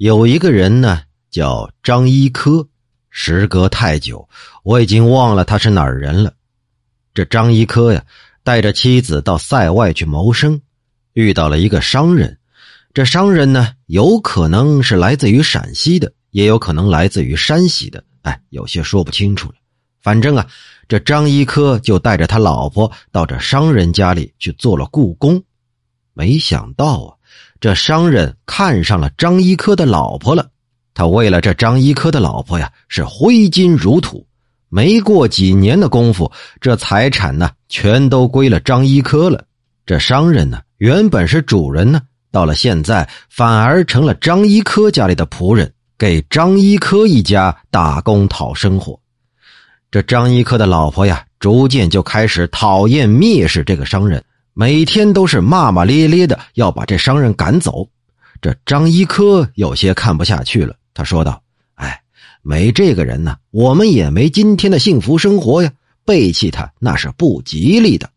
有一个人呢，叫张一科。时隔太久，我已经忘了他是哪儿人了。这张一科呀，带着妻子到塞外去谋生，遇到了一个商人。这商人呢，有可能是来自于陕西的，也有可能来自于山西的。哎，有些说不清楚了。反正啊，这张一科就带着他老婆到这商人家里去做了雇工。没想到啊，这商人看上了张一科的老婆了。他为了这张一科的老婆呀，是挥金如土。没过几年的功夫，这财产呢，全都归了张一科了。这商人呢，原本是主人呢，到了现在反而成了张一科家里的仆人，给张一科一家打工讨生活。这张一科的老婆呀，逐渐就开始讨厌蔑视这个商人，每天都是骂骂咧咧的，要把这商人赶走。这张一科有些看不下去了。他说道：“哎，没这个人呢，我们也没今天的幸福生活呀。背弃他那是不吉利的。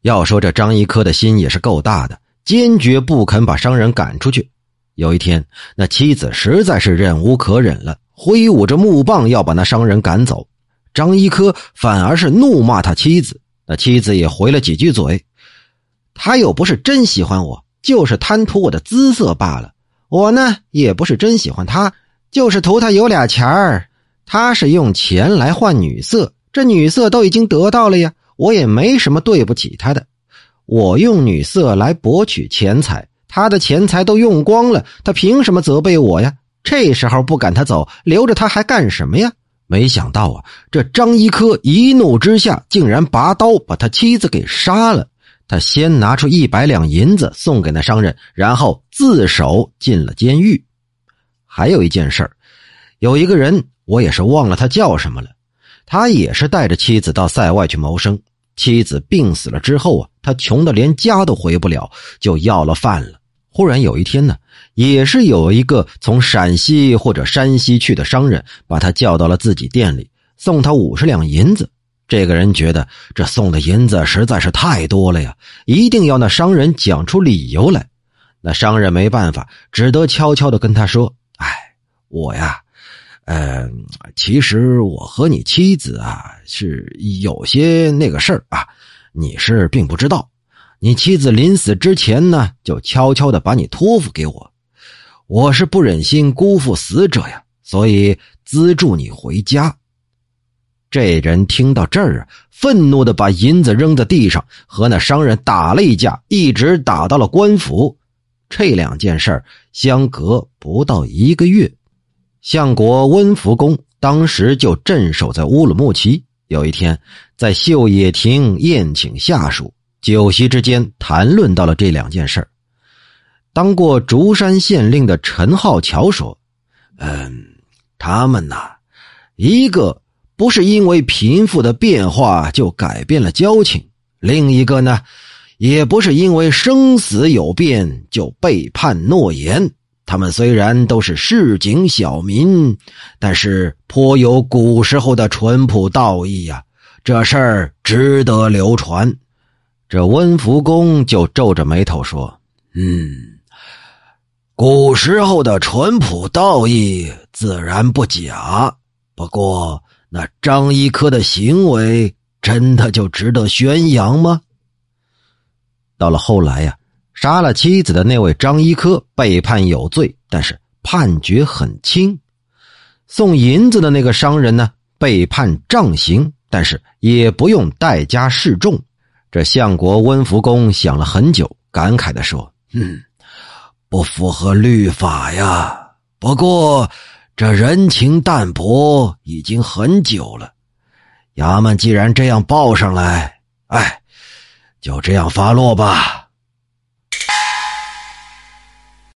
要说这张一科的心也是够大的，坚决不肯把商人赶出去。有一天，那妻子实在是忍无可忍了，挥舞着木棒要把那商人赶走。张一科反而是怒骂他妻子，那妻子也回了几句嘴。他又不是真喜欢我，就是贪图我的姿色罢了。我呢，也不是真喜欢他。”就是图他有俩钱儿，他是用钱来换女色，这女色都已经得到了呀，我也没什么对不起他的。我用女色来博取钱财，他的钱财都用光了，他凭什么责备我呀？这时候不赶他走，留着他还干什么呀？没想到啊，这张一科一怒之下，竟然拔刀把他妻子给杀了。他先拿出一百两银子送给那商人，然后自首进了监狱。还有一件事儿有一个人，我也是忘了他叫什么了。他也是带着妻子到塞外去谋生。妻子病死了之后啊，他穷的连家都回不了，就要了饭了。忽然有一天呢，也是有一个从陕西或者山西去的商人，把他叫到了自己店里，送他五十两银子。这个人觉得这送的银子实在是太多了呀，一定要那商人讲出理由来。那商人没办法，只得悄悄的跟他说。哎我呀，呃，其实我和你妻子啊是有些那个事儿啊，你是并不知道。你妻子临死之前呢，就悄悄的把你托付给我，我是不忍心辜负死者呀，所以资助你回家。这人听到这儿啊，愤怒的把银子扔在地上，和那商人打了一架，一直打到了官府。这两件事相隔不到一个月。相国温福公当时就镇守在乌鲁木齐。有一天，在秀野亭宴请下属，酒席之间谈论到了这两件事当过竹山县令的陈浩桥说：“嗯，他们呐，一个不是因为贫富的变化就改变了交情，另一个呢，也不是因为生死有变就背叛诺言。”他们虽然都是市井小民，但是颇有古时候的淳朴道义呀。这事儿值得流传。这温福公就皱着眉头说：“嗯，古时候的淳朴道义自然不假，不过那张一科的行为真的就值得宣扬吗？”到了后来呀。杀了妻子的那位张一科被判有罪，但是判决很轻。送银子的那个商人呢，被判杖刑，但是也不用代家示众。这相国温福公想了很久，感慨的说：“嗯，不符合律法呀。不过这人情淡薄已经很久了。衙门既然这样报上来，哎，就这样发落吧。”